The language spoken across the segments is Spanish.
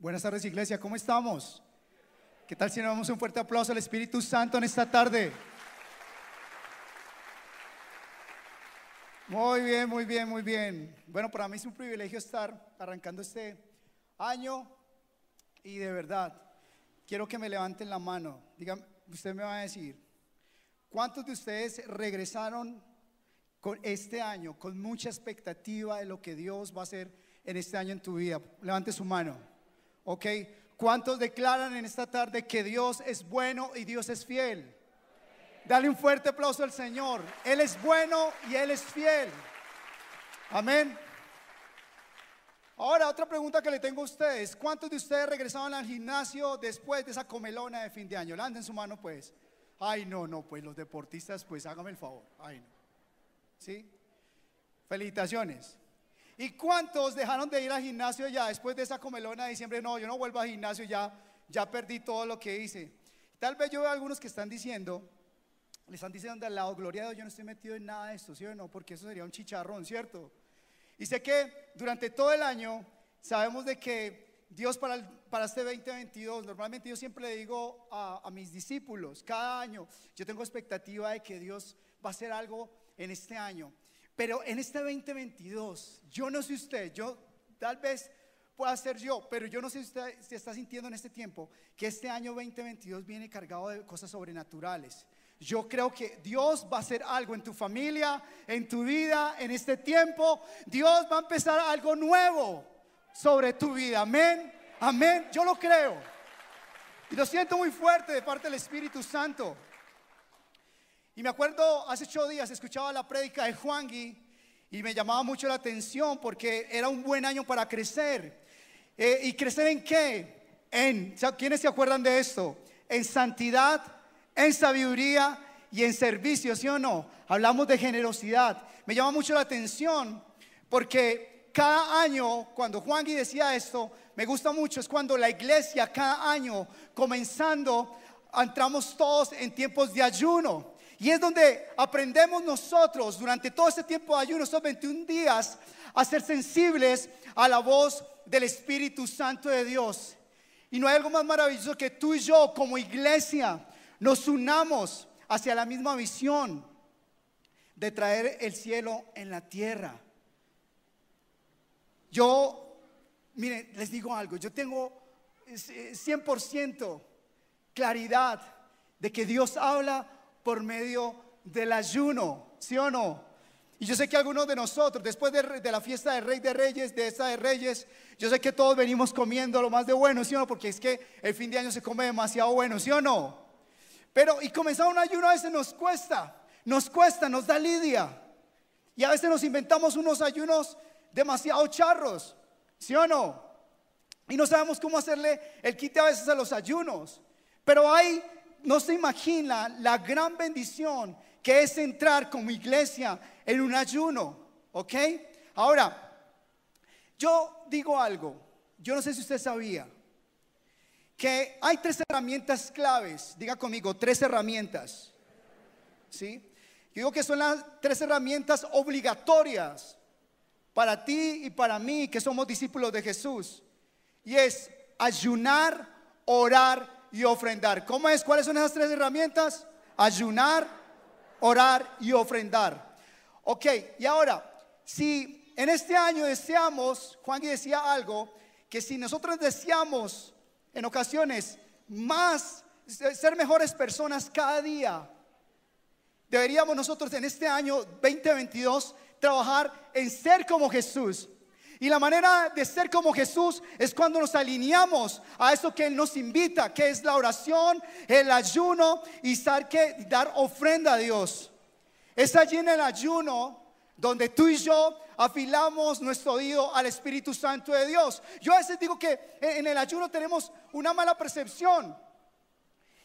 Buenas tardes, iglesia, ¿cómo estamos? ¿Qué tal si nos damos un fuerte aplauso al Espíritu Santo en esta tarde? Muy bien, muy bien, muy bien. Bueno, para mí es un privilegio estar arrancando este año y de verdad, quiero que me levanten la mano. Usted me va a decir, ¿cuántos de ustedes regresaron con este año con mucha expectativa de lo que Dios va a hacer en este año en tu vida? Levante su mano. ¿Ok? ¿Cuántos declaran en esta tarde que Dios es bueno y Dios es fiel? Dale un fuerte aplauso al Señor. Él es bueno y Él es fiel. Amén. Ahora, otra pregunta que le tengo a ustedes. ¿Cuántos de ustedes regresaron al gimnasio después de esa comelona de fin de año? Levanten su mano, pues. Ay, no, no, pues los deportistas, pues hágame el favor. Ay, no. ¿Sí? Felicitaciones. ¿Y cuántos dejaron de ir al gimnasio ya después de esa comelona de diciembre? No, yo no vuelvo al gimnasio, ya, ya perdí todo lo que hice. Tal vez yo veo algunos que están diciendo, le están diciendo al lado, gloria yo no estoy metido en nada de esto, ¿sí o no? Porque eso sería un chicharrón, ¿cierto? Y sé que durante todo el año sabemos de que Dios para, para este 2022, normalmente yo siempre le digo a, a mis discípulos, cada año yo tengo expectativa de que Dios va a hacer algo en este año. Pero en este 2022, yo no sé usted, yo tal vez pueda ser yo, pero yo no sé si usted se está sintiendo en este tiempo que este año 2022 viene cargado de cosas sobrenaturales. Yo creo que Dios va a hacer algo en tu familia, en tu vida, en este tiempo. Dios va a empezar algo nuevo sobre tu vida. Amén. Amén. Yo lo creo. Y lo siento muy fuerte de parte del Espíritu Santo. Y me acuerdo hace ocho días escuchaba la prédica de Juan Gui y me llamaba mucho la atención porque era un buen año para crecer. Eh, ¿Y crecer en qué? En, ¿quiénes se acuerdan de esto? En santidad, en sabiduría y en servicio, ¿sí o no? Hablamos de generosidad. Me llama mucho la atención porque cada año, cuando Juan Gui decía esto, me gusta mucho, es cuando la iglesia cada año, comenzando, entramos todos en tiempos de ayuno. Y es donde aprendemos nosotros durante todo este tiempo de ayuno, estos 21 días, a ser sensibles a la voz del Espíritu Santo de Dios. Y no hay algo más maravilloso que tú y yo como iglesia nos unamos hacia la misma visión de traer el cielo en la tierra. Yo, miren, les digo algo, yo tengo 100% claridad de que Dios habla por medio del ayuno, ¿sí o no? Y yo sé que algunos de nosotros, después de, la fiesta de Rey de Reyes, de esta de Reyes, yo sé que todos venimos comiendo lo más de bueno, ¿sí o no? Porque es que el fin de año se come demasiado bueno, ¿sí o no? Pero y comenzar un ayuno a veces nos cuesta, nos cuesta, nos da lidia. Y a veces nos inventamos unos ayunos demasiado charros, ¿sí o no? Y no sabemos cómo hacerle el quite a veces a los ayunos. Pero hay, no se imagina la gran bendición que es entrar como iglesia en un ayuno, ¿ok? Ahora, yo digo algo, yo no sé si usted sabía que hay tres herramientas claves, diga conmigo, tres herramientas, ¿sí? digo que son las tres herramientas obligatorias para ti y para mí que somos discípulos de Jesús. Y es ayunar, orar y ofrendar. ¿Cómo es? ¿Cuáles son esas tres herramientas? Ayunar, orar y ofrendar. Ok, y ahora, si en este año deseamos, Juan decía algo, que si nosotros deseamos en ocasiones más ser mejores personas cada día, deberíamos nosotros en este año 2022 trabajar en ser como Jesús. Y la manera de ser como Jesús es cuando nos alineamos a eso que Él nos invita, que es la oración, el ayuno y dar ofrenda a Dios. Es allí en el ayuno donde tú y yo afilamos nuestro oído al Espíritu Santo de Dios. Yo a veces digo que en el ayuno tenemos una mala percepción.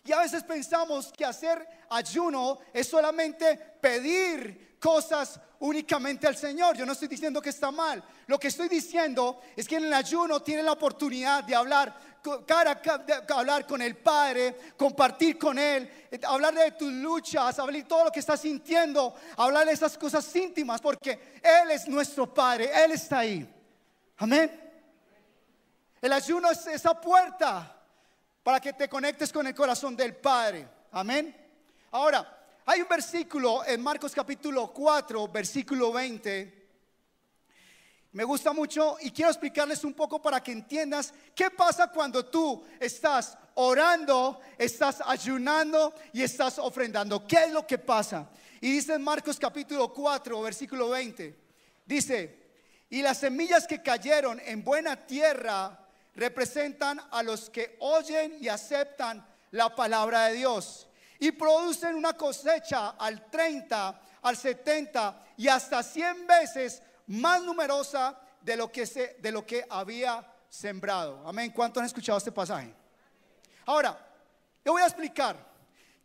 Y a veces pensamos que hacer ayuno es solamente pedir cosas únicamente al Señor. Yo no estoy diciendo que está mal. Lo que estoy diciendo es que en el ayuno tiene la oportunidad de hablar cara a hablar con el Padre, compartir con Él, eh, hablar de tus luchas, hablar de todo lo que estás sintiendo, hablar de esas cosas íntimas, porque Él es nuestro Padre, Él está ahí. Amén. El ayuno es esa puerta para que te conectes con el corazón del Padre. Amén. Ahora, hay un versículo en Marcos capítulo 4, versículo 20. Me gusta mucho y quiero explicarles un poco para que entiendas qué pasa cuando tú estás orando, estás ayunando y estás ofrendando. ¿Qué es lo que pasa? Y dice en Marcos capítulo 4, versículo 20. Dice, y las semillas que cayeron en buena tierra representan a los que oyen y aceptan la palabra de Dios y producen una cosecha al 30, al 70 y hasta 100 veces más numerosa de lo que, se, de lo que había sembrado. Amén. ¿Cuántos han escuchado este pasaje? Ahora, yo voy a explicar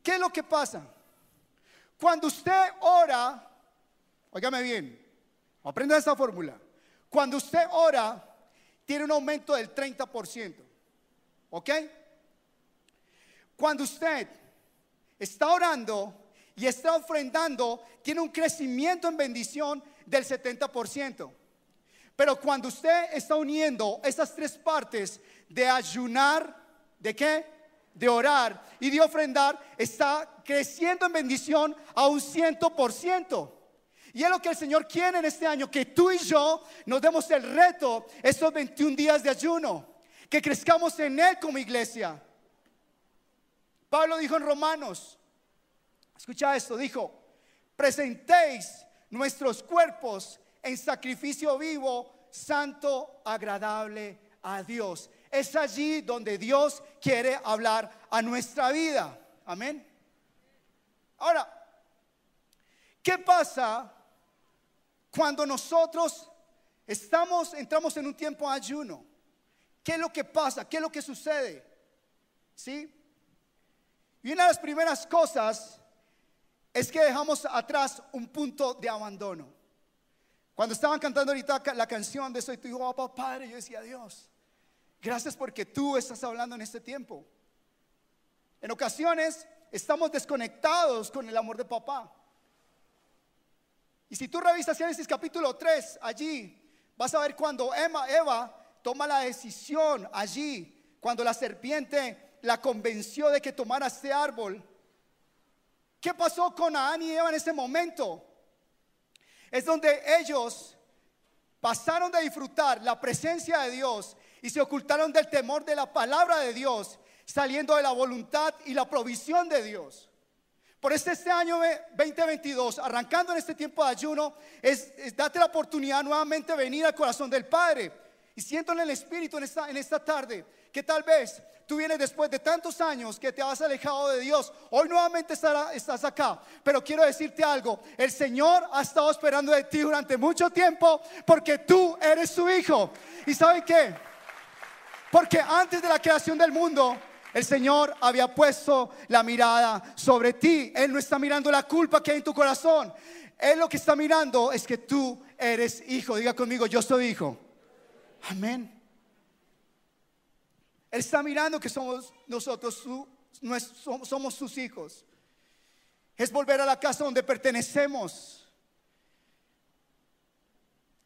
qué es lo que pasa. Cuando usted ora, óigame bien, aprenda esta fórmula. Cuando usted ora, tiene un aumento del 30%. ¿Ok? Cuando usted está orando y está ofrendando, tiene un crecimiento en bendición del 70%. Pero cuando usted está uniendo esas tres partes de ayunar, ¿de qué? De orar y de ofrendar, está creciendo en bendición a un 100%. Y es lo que el Señor quiere en este año, que tú y yo nos demos el reto estos 21 días de ayuno, que crezcamos en Él como iglesia. Pablo dijo en Romanos, escucha esto, dijo, presentéis nuestros cuerpos en sacrificio vivo, santo, agradable a Dios. Es allí donde Dios quiere hablar a nuestra vida. Amén. Ahora, ¿qué pasa cuando nosotros estamos, entramos en un tiempo de ayuno, ¿qué es lo que pasa? ¿Qué es lo que sucede? ¿Sí? Y una de las primeras cosas es que dejamos atrás un punto de abandono. Cuando estaban cantando ahorita la canción de Soy tu hijo, papá, padre, yo decía, Dios, gracias porque tú estás hablando en este tiempo. En ocasiones estamos desconectados con el amor de papá. Y si tú revisas Génesis capítulo 3, allí vas a ver cuando Emma, Eva toma la decisión allí, cuando la serpiente la convenció de que tomara este árbol. ¿Qué pasó con Adán y Eva en ese momento? Es donde ellos pasaron de disfrutar la presencia de Dios y se ocultaron del temor de la palabra de Dios, saliendo de la voluntad y la provisión de Dios. Por este, este año 2022, arrancando en este tiempo de ayuno, es, date la oportunidad nuevamente de venir al corazón del Padre. Y siento en el Espíritu en esta, en esta tarde que tal vez tú vienes después de tantos años que te has alejado de Dios. Hoy nuevamente estás acá. Pero quiero decirte algo. El Señor ha estado esperando de ti durante mucho tiempo porque tú eres su hijo. ¿Y saben qué? Porque antes de la creación del mundo, el Señor había puesto la mirada sobre ti. Él no está mirando la culpa que hay en tu corazón. Él lo que está mirando es que tú eres hijo. Diga conmigo, yo soy hijo. Amén. Él está mirando que somos nosotros, somos sus hijos. Es volver a la casa donde pertenecemos.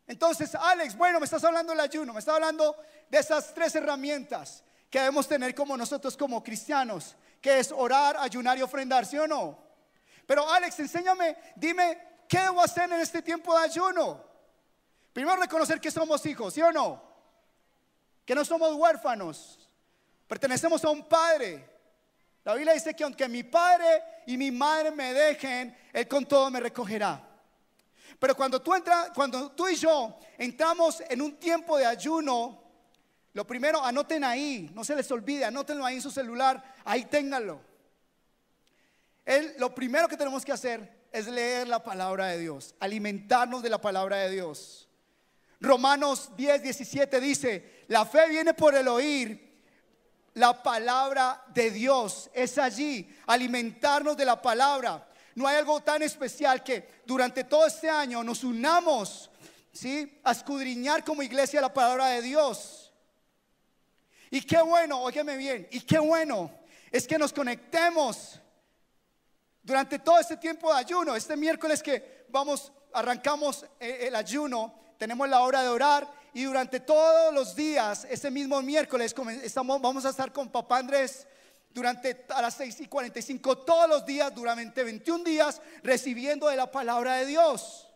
Entonces, Alex, bueno, me estás hablando del ayuno, me estás hablando de esas tres herramientas que debemos tener como nosotros como cristianos, que es orar, ayunar y ofrendar, ¿sí o no? Pero Alex, enséñame, dime, ¿qué debo hacer en este tiempo de ayuno? Primero reconocer que somos hijos, ¿sí o no? Que no somos huérfanos, pertenecemos a un padre. La Biblia dice que aunque mi padre y mi madre me dejen, Él con todo me recogerá. Pero cuando tú, entras, cuando tú y yo entramos en un tiempo de ayuno, lo primero, anoten ahí, no se les olvide, anótenlo ahí en su celular, ahí ténganlo. lo primero que tenemos que hacer es leer la palabra de Dios, alimentarnos de la palabra de Dios. Romanos 10, 17 dice, la fe viene por el oír la palabra de Dios. Es allí, alimentarnos de la palabra. No hay algo tan especial que durante todo este año nos unamos, ¿sí? A escudriñar como iglesia la palabra de Dios. Y qué bueno, óyeme bien, y qué bueno es que nos conectemos durante todo este tiempo de ayuno. Este miércoles que vamos, arrancamos eh, el ayuno, tenemos la hora de orar y durante todos los días, ese mismo miércoles, estamos, vamos a estar con papá Andrés durante a las 6 y 45 todos los días, durante 21 días, recibiendo de la palabra de Dios.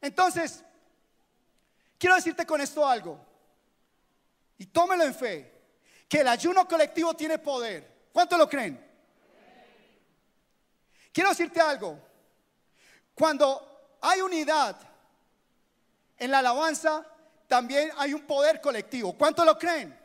Entonces, quiero decirte con esto algo, y tómelo en fe, que el ayuno colectivo tiene poder. ¿Cuánto lo creen? Quiero decirte algo, cuando hay unidad en la alabanza, también hay un poder colectivo. ¿Cuánto lo creen?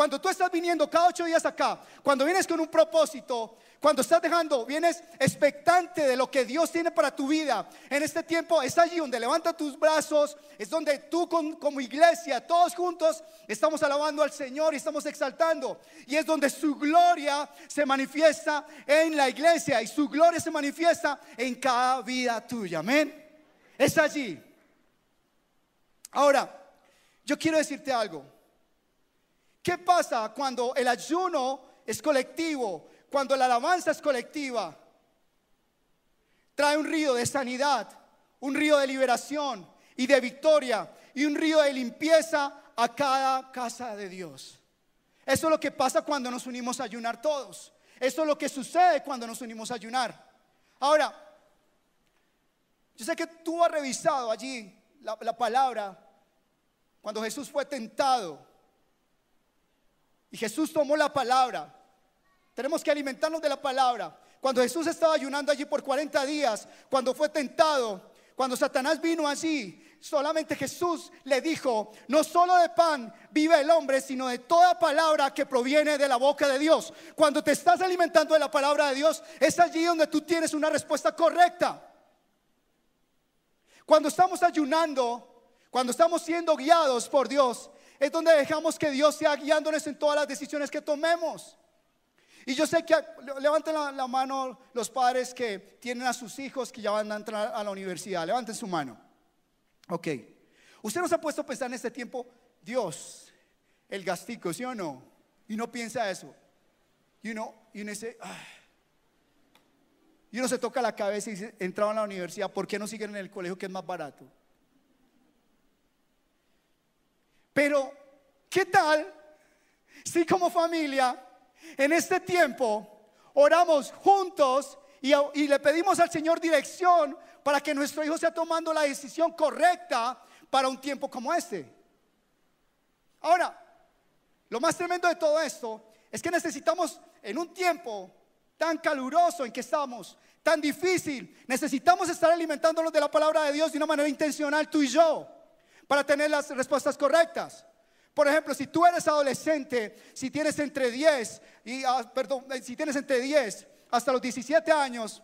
Cuando tú estás viniendo cada ocho días acá, cuando vienes con un propósito, cuando estás dejando, vienes expectante de lo que Dios tiene para tu vida. En este tiempo es allí donde levanta tus brazos, es donde tú como iglesia, todos juntos, estamos alabando al Señor y estamos exaltando. Y es donde su gloria se manifiesta en la iglesia y su gloria se manifiesta en cada vida tuya. Amén. Es allí. Ahora, yo quiero decirte algo. ¿Qué pasa cuando el ayuno es colectivo? Cuando la alabanza es colectiva. Trae un río de sanidad, un río de liberación y de victoria y un río de limpieza a cada casa de Dios. Eso es lo que pasa cuando nos unimos a ayunar todos. Eso es lo que sucede cuando nos unimos a ayunar. Ahora, yo sé que tú has revisado allí la, la palabra cuando Jesús fue tentado y Jesús tomó la palabra. Tenemos que alimentarnos de la palabra. Cuando Jesús estaba ayunando allí por 40 días, cuando fue tentado, cuando Satanás vino allí, solamente Jesús le dijo, no solo de pan vive el hombre, sino de toda palabra que proviene de la boca de Dios. Cuando te estás alimentando de la palabra de Dios, es allí donde tú tienes una respuesta correcta. Cuando estamos ayunando, cuando estamos siendo guiados por Dios, es donde dejamos que Dios sea guiándonos en todas las decisiones que tomemos. Y yo sé que levanten la, mano los padres que tienen a sus hijos que ya van a entrar a la universidad. Levanten su mano. Ok. Usted nos ha puesto a pensar en este tiempo, Dios, el gastico, ¿sí o no? Y no piensa eso. Y uno, y uno dice, y uno se toca la cabeza y dice, entraron a la universidad, ¿por qué no siguen en el colegio que es más barato? Pero, ¿qué tal si como familia en este tiempo oramos juntos y, le pedimos al Señor dirección para que nuestro hijo sea tomando la decisión correcta para un tiempo como este? Ahora, lo más tremendo de todo esto es que necesitamos en un tiempo tan caluroso en que estamos, tan difícil, necesitamos estar alimentándonos de la palabra de Dios de una manera intencional, tú y yo para tener las respuestas correctas. Por ejemplo, si tú eres adolescente, si tienes entre 10 y ah, perdón, eh, si tienes entre 10 hasta los 17 años,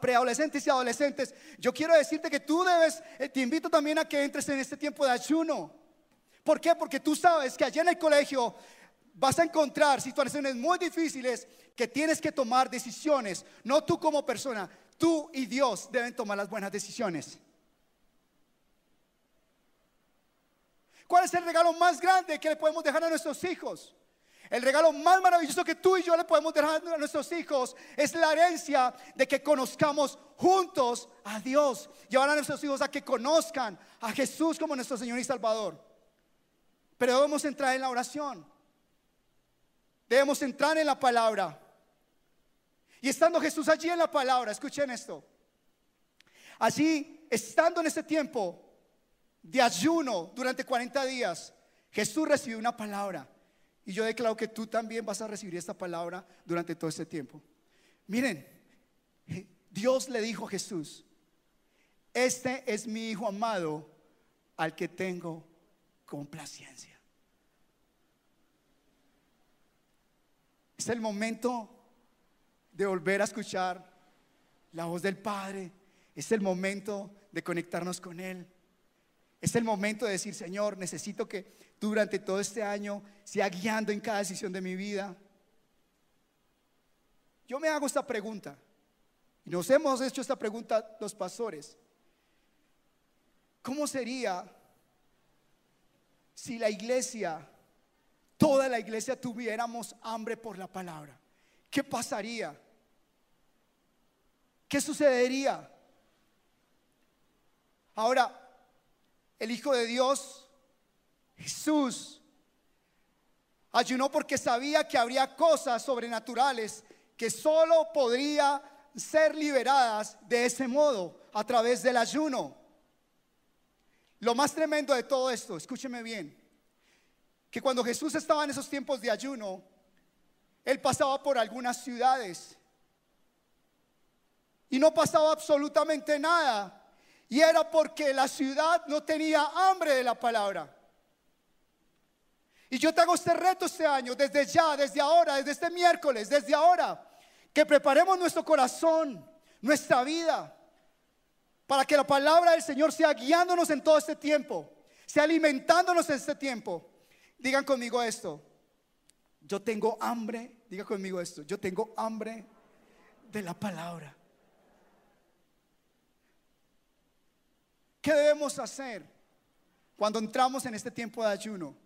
preadolescentes y adolescentes, yo quiero decirte que tú debes, eh, te invito también a que entres en este tiempo de ayuno. ¿Por qué? Porque tú sabes que allá en el colegio vas a encontrar situaciones muy difíciles que tienes que tomar decisiones. No tú como persona, tú y Dios deben tomar las buenas decisiones. ¿Cuál es el regalo más grande que le podemos dejar a nuestros hijos? El regalo más maravilloso que tú y yo le podemos dejar a nuestros hijos es la herencia de que conozcamos juntos a Dios. Llevar a nuestros hijos a que conozcan a Jesús como nuestro Señor y Salvador. Pero debemos entrar en la oración. Debemos entrar en la palabra. Y estando Jesús allí en la palabra, escuchen esto. Allí, estando en ese tiempo, de ayuno durante 40 días, Jesús recibió una palabra. Y yo declaro que tú también vas a recibir esta palabra durante todo este tiempo. Miren, Dios le dijo a Jesús, este es mi Hijo amado al que tengo complacencia. Es el momento de volver a escuchar la voz del Padre. Es el momento de conectarnos con Él. Es el momento de decir, Señor, necesito que tú durante todo este año sea guiando en cada decisión de mi vida. Yo me hago esta pregunta, y nos hemos hecho esta pregunta los pastores. ¿Cómo sería si la iglesia, toda la iglesia tuviéramos hambre por la palabra? ¿Qué pasaría? ¿Qué sucedería? Ahora, el Hijo de Dios, Jesús, ayunó porque sabía que habría cosas sobrenaturales que solo podría ser liberadas de ese modo, a través del ayuno. Lo más tremendo de todo esto, escúcheme bien, que cuando Jesús estaba en esos tiempos de ayuno, él pasaba por algunas ciudades y no pasaba absolutamente nada. Y era porque la ciudad no tenía hambre de la palabra. Y yo te hago este reto este año, desde ya, desde ahora, desde este miércoles, desde ahora, que preparemos nuestro corazón, nuestra vida, para que la palabra del Señor sea guiándonos en todo este tiempo, sea alimentándonos en este tiempo. Digan conmigo esto, yo tengo hambre, diga conmigo esto, yo tengo hambre de la palabra. ¿Qué debemos hacer cuando entramos en este tiempo de ayuno?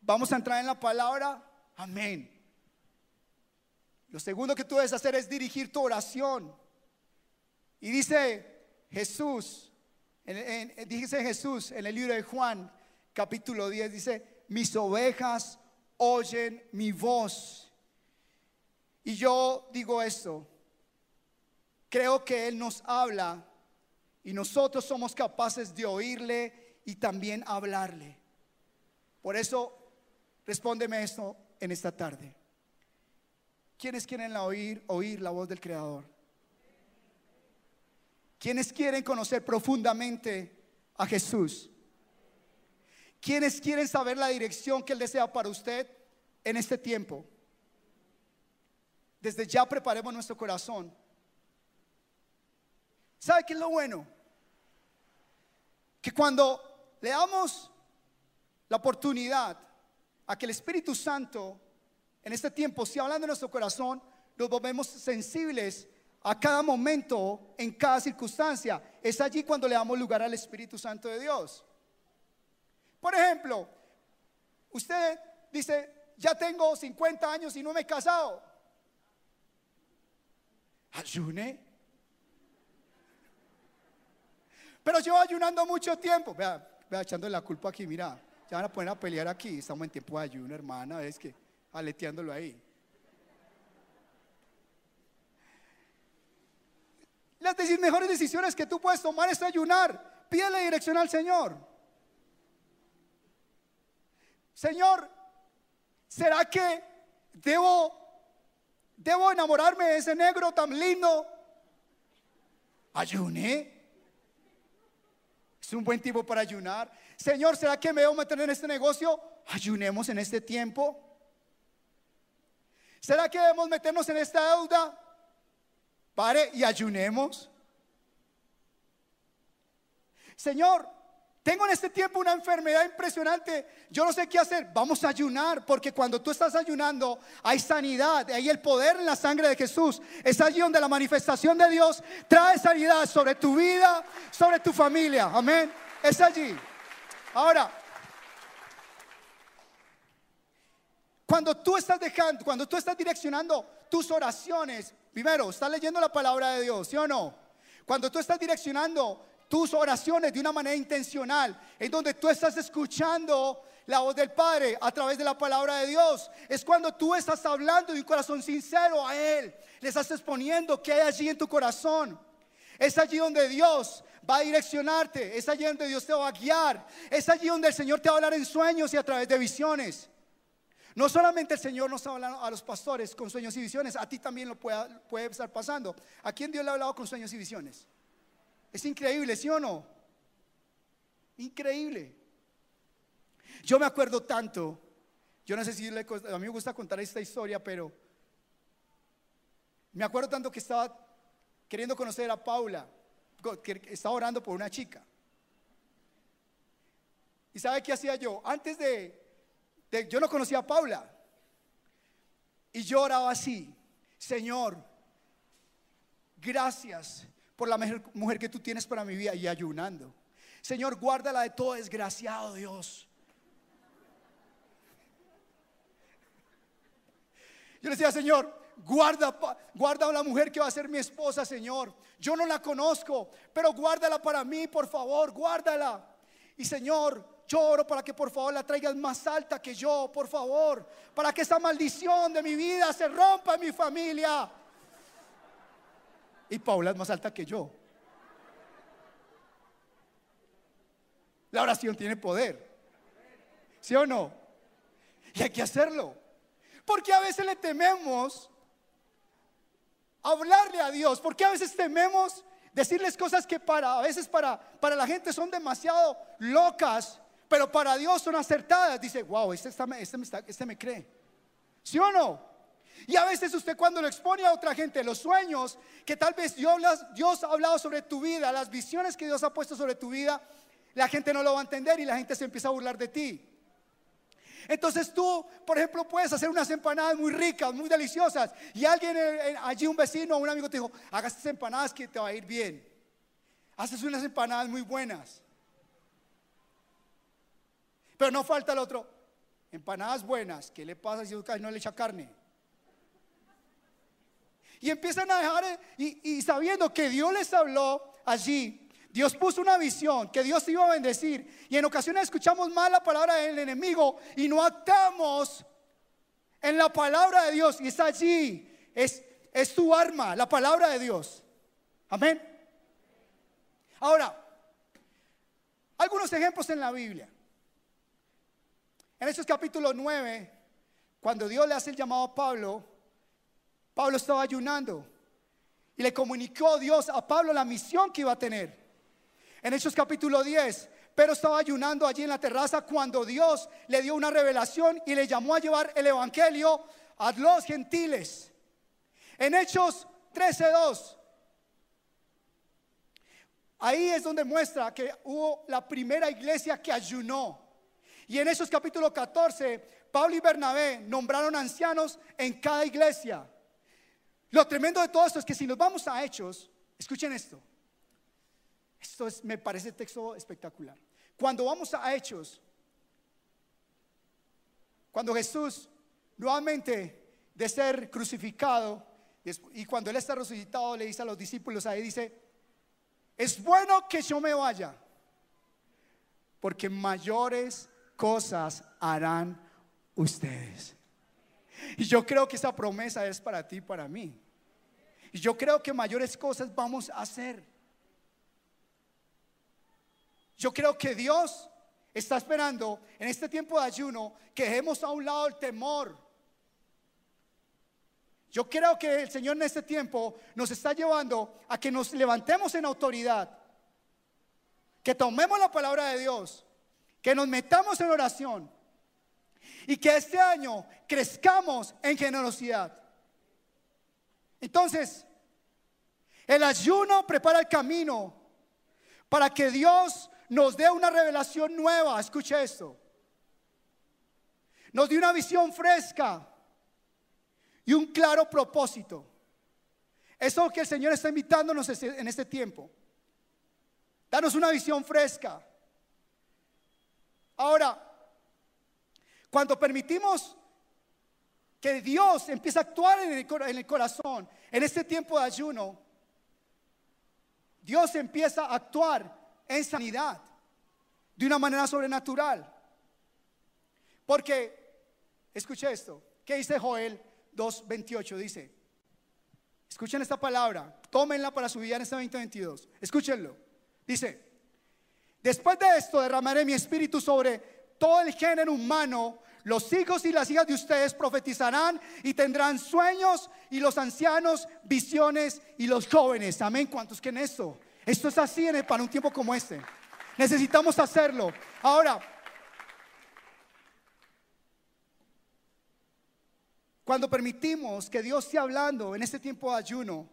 Vamos a entrar en la palabra, amén. Lo segundo que tú debes hacer es dirigir tu oración. Y dice Jesús, dice Jesús en el libro de Juan, capítulo 10, dice, mis ovejas oyen mi voz. Y yo digo esto, creo que Él nos habla y nosotros somos capaces de oírle y también hablarle. Por eso, respóndeme esto en esta tarde. ¿Quiénes quieren oír, oír la voz del Creador? ¿Quiénes quieren conocer profundamente a Jesús? ¿Quiénes quieren saber la dirección que Él desea para usted en este tiempo? Desde ya preparemos nuestro corazón. ¿Sabe qué es lo bueno? Que cuando le damos la oportunidad a que el Espíritu Santo en este tiempo, si hablando en nuestro corazón, nos volvemos sensibles a cada momento, en cada circunstancia. Es allí cuando le damos lugar al Espíritu Santo de Dios. Por ejemplo, usted dice, ya tengo 50 años y no me he casado. Ayune. Pero llevo ayunando mucho tiempo. Vea, vea, echando la culpa aquí, mira. Ya van a poner a pelear aquí. Estamos en tiempo de ayuno, hermana. Es que aleteándolo ahí. Las mejores decisiones que tú puedes tomar es ayunar. Pídele dirección al Señor. Señor, ¿será que debo, debo enamorarme de ese negro tan lindo? Ayuné. Es un buen tiempo para ayunar. Señor, ¿será que me debo meter en este negocio? Ayunemos en este tiempo. ¿Será que debemos meternos en esta deuda? Pare y ayunemos. Señor, tengo en este tiempo una enfermedad impresionante. Yo no sé qué hacer. Vamos a ayunar, porque cuando tú estás ayunando, hay sanidad, hay el poder en la sangre de Jesús. Es allí donde la manifestación de Dios trae sanidad sobre tu vida, sobre tu familia. Amén. Es allí. Ahora, cuando tú estás dejando, cuando tú estás direccionando tus oraciones Primero, estás leyendo la palabra de Dios, ¿sí o no? Cuando tú estás direccionando tus oraciones de una manera intencional, en donde tú estás escuchando la voz del Padre a través de la palabra de Dios, es cuando tú estás hablando de un corazón sincero a Él, le estás exponiendo qué hay allí en tu corazón. Es allí donde Dios va a direccionarte, es allí donde Dios te va a guiar, es allí donde el Señor te va a hablar en sueños y a través de visiones. No solamente el Señor nos ha hablado a los pastores con sueños y visiones, a ti también lo puede, puede estar pasando. ¿A quién Dios le ha hablado con sueños y visiones? Es increíble, ¿sí o no? Increíble. Yo me acuerdo tanto, yo no sé si a mí me gusta contar esta historia, pero me acuerdo tanto que estaba queriendo conocer a Paula, que estaba orando por una chica. ¿Y sabe qué hacía yo? Antes de yo no conocía a Paula. Y yo oraba así, Señor, gracias por la mujer que tú tienes para mi vida y ayunando. Señor, guárdala de todo desgraciado, Dios. Yo le decía, Señor, guarda, guarda a mujer que va a ser mi esposa, Señor. Yo no la conozco, pero guárdala para mí, por favor, guárdala. Y Señor, yo oro para que por favor la traigas más alta que yo, por favor, para que esa maldición de mi vida se rompa en mi familia. Y Paula es más alta que yo. La oración tiene poder. ¿Sí o no? Y hay que hacerlo. Porque a veces le tememos hablarle a Dios. Porque a veces tememos decirles cosas que para a veces para, para la gente son demasiado locas, pero para Dios son acertadas. Dice, wow, este, este, me, este me cree. ¿Sí o no? Y a veces usted cuando lo expone a otra gente, los sueños que tal vez Dios, ha hablado sobre tu vida, las visiones que Dios ha puesto sobre tu vida, la gente no lo va a entender y la gente se empieza a burlar de ti. Entonces tú, por ejemplo, puedes hacer unas empanadas muy ricas, muy deliciosas, y alguien eh, eh, allí, un vecino o un amigo te dijo, hagas estas empanadas que te va a ir bien. Haces unas empanadas muy buenas. Pero no falta el otro, empanadas buenas, ¿qué le pasa si no le echa carne? Y empiezan a dejar, eh, y, sabiendo que Dios les habló allí, Dios puso una visión que Dios iba a bendecir y en ocasiones escuchamos mal la palabra del enemigo y no actamos en la palabra de Dios y está allí, es, es tu arma, la palabra de Dios. Amén. Ahora, algunos ejemplos en la Biblia. En Hechos capítulo 9, cuando Dios le hace el llamado a Pablo, Pablo estaba ayunando y le comunicó Dios a Pablo la misión que iba a tener. En Hechos capítulo 10, pero estaba ayunando allí en la terraza cuando Dios le dio una revelación y le llamó a llevar el evangelio a los gentiles. En Hechos 13:2 Ahí es donde muestra que hubo la primera iglesia que ayunó. Y en Hechos capítulo 14, Pablo y Bernabé nombraron ancianos en cada iglesia. Lo tremendo de todo esto es que si nos vamos a Hechos, escuchen esto. Esto es, me parece texto espectacular. Cuando vamos a Hechos, cuando Jesús nuevamente de ser crucificado y cuando Él está resucitado le dice a los discípulos, ahí dice, es bueno que yo me vaya, porque mayores cosas harán ustedes. Y yo creo que esa promesa es para ti y para mí. Y yo creo que mayores cosas vamos a hacer. Yo creo que Dios está esperando en este tiempo de ayuno que dejemos a un lado el temor. Yo creo que el Señor en este tiempo nos está llevando a que nos levantemos en autoridad, que tomemos la palabra de Dios, que nos metamos en oración y que este año crezcamos en generosidad. Entonces, el ayuno prepara el camino para que Dios nos dé una revelación nueva. Escuche esto. Nos dio una visión fresca y un claro propósito. Eso que el Señor está invitándonos en este tiempo. Danos una visión fresca. Ahora, cuando permitimos que Dios empiece a actuar en el, corazón, en este tiempo de ayuno, Dios empieza a actuar en sanidad de una manera sobrenatural. Porque, escuche esto, ¿qué dice Joel 2.28? Dice, escuchen esta palabra, tómenla para su vida en este 2022, escúchenlo. Dice, después de esto derramaré mi espíritu sobre todo el género humano. Los hijos y las hijas de ustedes profetizarán y tendrán sueños y los ancianos visiones y los jóvenes. Amén. ¿Cuántos que en esto? Esto es así en para un tiempo como este. Necesitamos hacerlo. Ahora, cuando permitimos que Dios esté hablando en este tiempo de ayuno,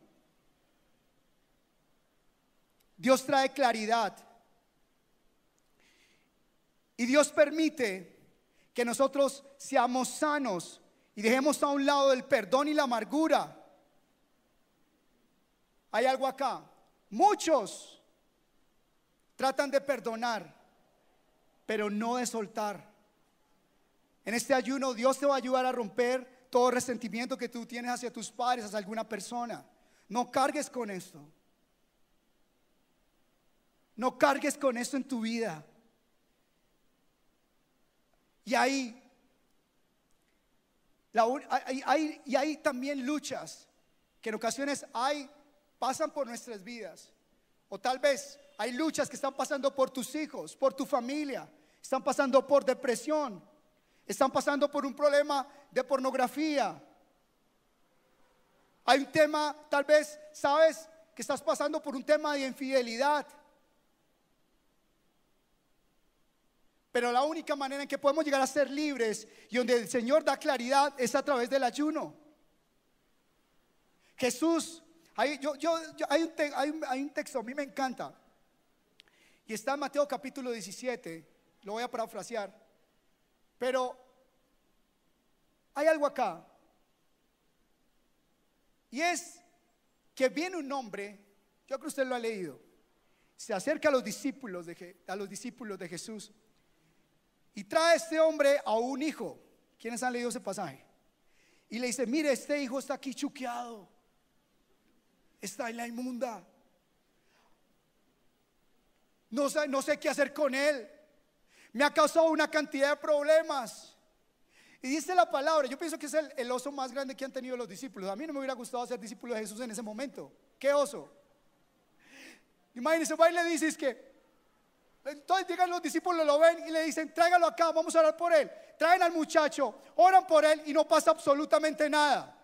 Dios trae claridad. Y Dios permite que nosotros seamos sanos y dejemos a un lado el perdón y la amargura. Hay algo acá. Muchos tratan de perdonar, pero no de soltar. En este ayuno Dios te va a ayudar a romper todo resentimiento que tú tienes hacia tus padres, hacia alguna persona. No cargues con esto. No cargues con esto en tu vida. Y ahí, hay, y hay también luchas que en ocasiones hay, pasan por nuestras vidas. O tal vez hay luchas que están pasando por tus hijos, por tu familia, están pasando por depresión, están pasando por un problema de pornografía. Hay un tema, tal vez, sabes que estás pasando por un tema de infidelidad. Pero la única manera en que podemos llegar a ser libres y donde el Señor da claridad es a través del ayuno. Jesús, hay, yo, un, texto, a mí me encanta. Y está en Mateo capítulo 17, lo voy a parafrasear. Pero hay algo acá. Y es que viene un hombre, yo creo que usted lo ha leído, se acerca a los discípulos de, a los discípulos de Jesús y trae este hombre a un hijo. ¿Quiénes han leído ese pasaje? Y le dice, mire, este hijo está aquí chuqueado. Está en la inmunda. No sé, qué hacer con él. Me ha causado una cantidad de problemas. Y dice la palabra, yo pienso que es el, el, oso más grande que han tenido los discípulos. A mí no me hubiera gustado ser discípulo de Jesús en ese momento. ¿Qué oso? Imagínense, va y le dices que entonces llegan los discípulos, lo ven y le dicen, tráigalo acá, vamos a orar por él. Traen al muchacho, oran por él y no pasa absolutamente nada.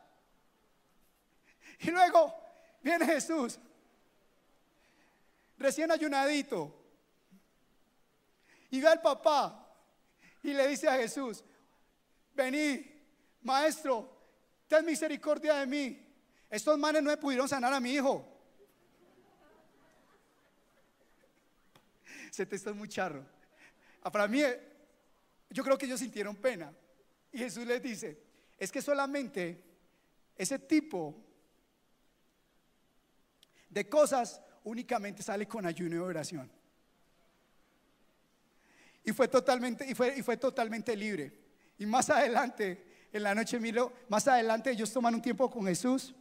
Y luego viene Jesús, recién ayunadito, y ve al papá y le dice a Jesús, vení, maestro, ten misericordia de mí. Estos manes no me pudieron sanar a mi hijo. Se te está muy charro. Ah, para mí, yo creo que ellos sintieron pena. Y Jesús les dice, es que solamente ese tipo de cosas únicamente sale con ayuno y oración. Y fue totalmente, y fue, y fue totalmente libre. Y más adelante, en la noche, miro, más adelante ellos toman un tiempo con Jesús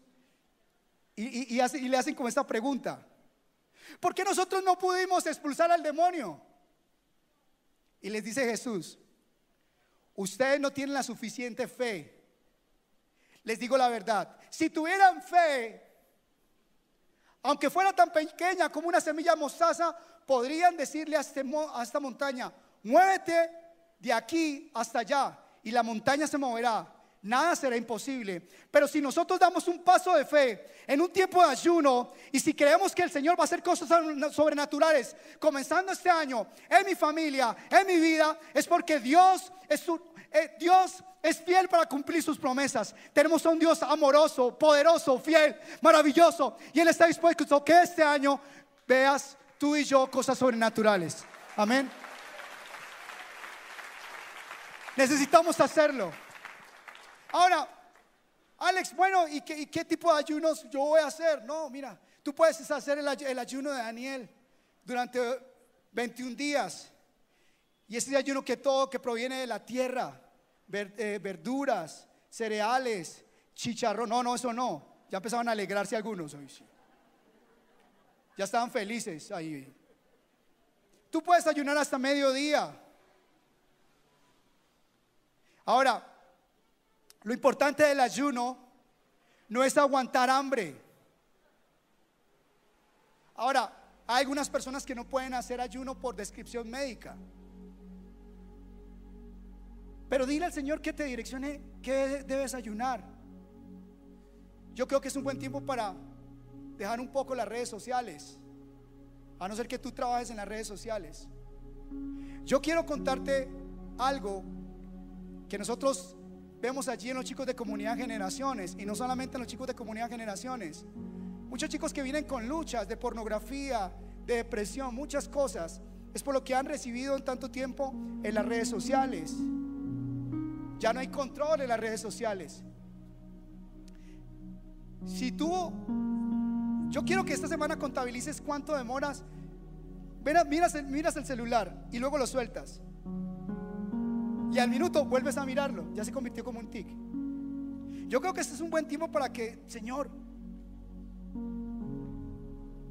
y, y le hacen como esta pregunta. ¿Por qué nosotros no pudimos expulsar al demonio? Y les dice Jesús, ustedes no tienen la suficiente fe. Les digo la verdad, si tuvieran fe, aunque fuera tan pequeña como una semilla mostaza, podrían decirle a, este a esta montaña, muévete de aquí hasta allá y la montaña se moverá nada será imposible. Pero si nosotros damos un paso de fe en un tiempo de ayuno y si creemos que el Señor va a hacer cosas sobrenaturales, comenzando este año en mi familia, en mi vida, es porque Dios es, eh, Dios es fiel para cumplir sus promesas. Tenemos a un Dios amoroso, poderoso, fiel, maravilloso. Y Él está dispuesto que este año veas tú y yo cosas sobrenaturales. Amén. Necesitamos hacerlo. Ahora, Alex, bueno, ¿y qué, tipo de ayunos yo voy a hacer? No, mira, tú puedes hacer el, ayuno de Daniel durante 21 días. Y ese ayuno que todo que proviene de la tierra, eh, verduras, cereales, chicharrón. No, no, eso no. Ya empezaban a alegrarse algunos hoy. Ya estaban felices ahí. Tú puedes ayunar hasta mediodía. Ahora, lo importante del ayuno no es aguantar hambre. Ahora, hay algunas personas que no pueden hacer ayuno por descripción médica. Pero dile al Señor que te direccione qué debes ayunar. Yo creo que es un buen tiempo para dejar un poco las redes sociales. A no ser que tú trabajes en las redes sociales. Yo quiero contarte algo que nosotros vemos allí en los chicos de comunidad generaciones y no solamente en los chicos de comunidad generaciones. Muchos chicos que vienen con luchas de pornografía, de depresión, muchas cosas. Es por lo que han recibido en tanto tiempo en las redes sociales. Ya no hay control en las redes sociales. Si tú, yo quiero que esta semana contabilices cuánto demoras. Miras, miras el celular y luego lo sueltas. Y al minuto vuelves a mirarlo. Ya se convirtió como un tic. Yo creo que este es un buen tiempo para que, Señor,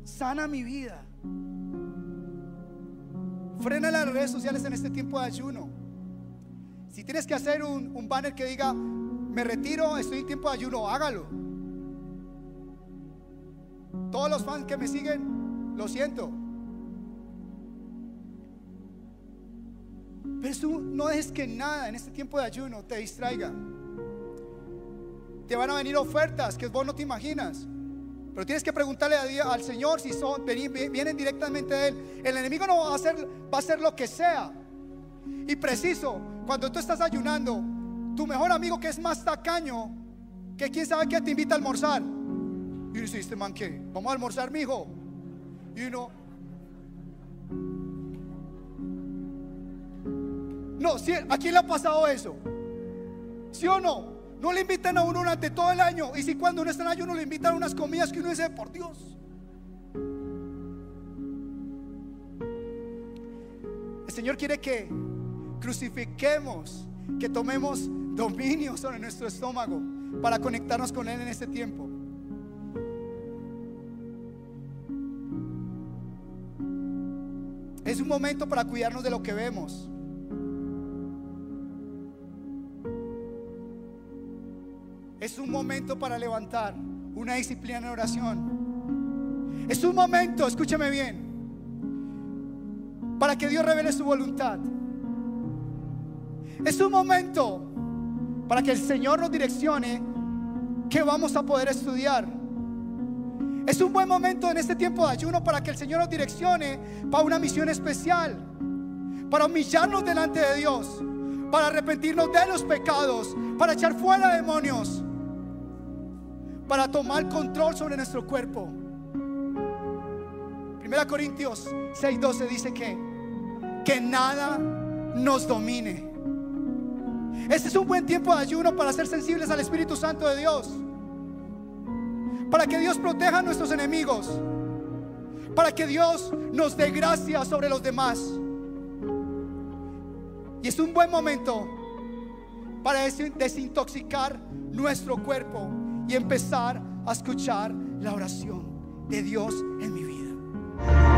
sana mi vida. Frena las redes sociales en este tiempo de ayuno. Si tienes que hacer un, un banner que diga, me retiro, estoy en tiempo de ayuno, hágalo. Todos los fans que me siguen, lo siento. Pero tú no dejes que nada en este tiempo de ayuno te distraiga. Te van a venir ofertas que vos no te imaginas. Pero tienes que preguntarle al Señor si son, vienen directamente de Él. El enemigo no va a hacer, va a hacer lo que sea. Y preciso, cuando tú estás ayunando, tu mejor amigo que es más tacaño, que quién sabe qué te invita a almorzar. Y dice, este qué, vamos a almorzar, mi hijo. Y uno, no, ¿a quién le ha pasado eso? ¿Sí o no? No le invitan a uno durante todo el año. Y si cuando uno está en ayuno le invitan a unas comidas que uno dice, por Dios. El Señor quiere que crucifiquemos, que tomemos dominio sobre nuestro estómago para conectarnos con Él en este tiempo. Es un momento para cuidarnos de lo que vemos. Un momento para levantar una disciplina en oración. Es un momento, escúchame bien, para que Dios revele su voluntad. Es un momento para que el Señor nos direccione que vamos a poder estudiar. Es un buen momento en este tiempo de ayuno para que el Señor nos direccione para una misión especial, para humillarnos delante de Dios, para arrepentirnos de los pecados, para echar fuera demonios, para tomar control sobre nuestro cuerpo. Primera Corintios 6:12 dice que que nada nos domine. Este es un buen tiempo de ayuno para ser sensibles al Espíritu Santo de Dios. Para que Dios proteja a nuestros enemigos. Para que Dios nos dé gracia sobre los demás. Y es un buen momento para desintoxicar nuestro cuerpo y empezar a escuchar la oración de Dios en mi vida.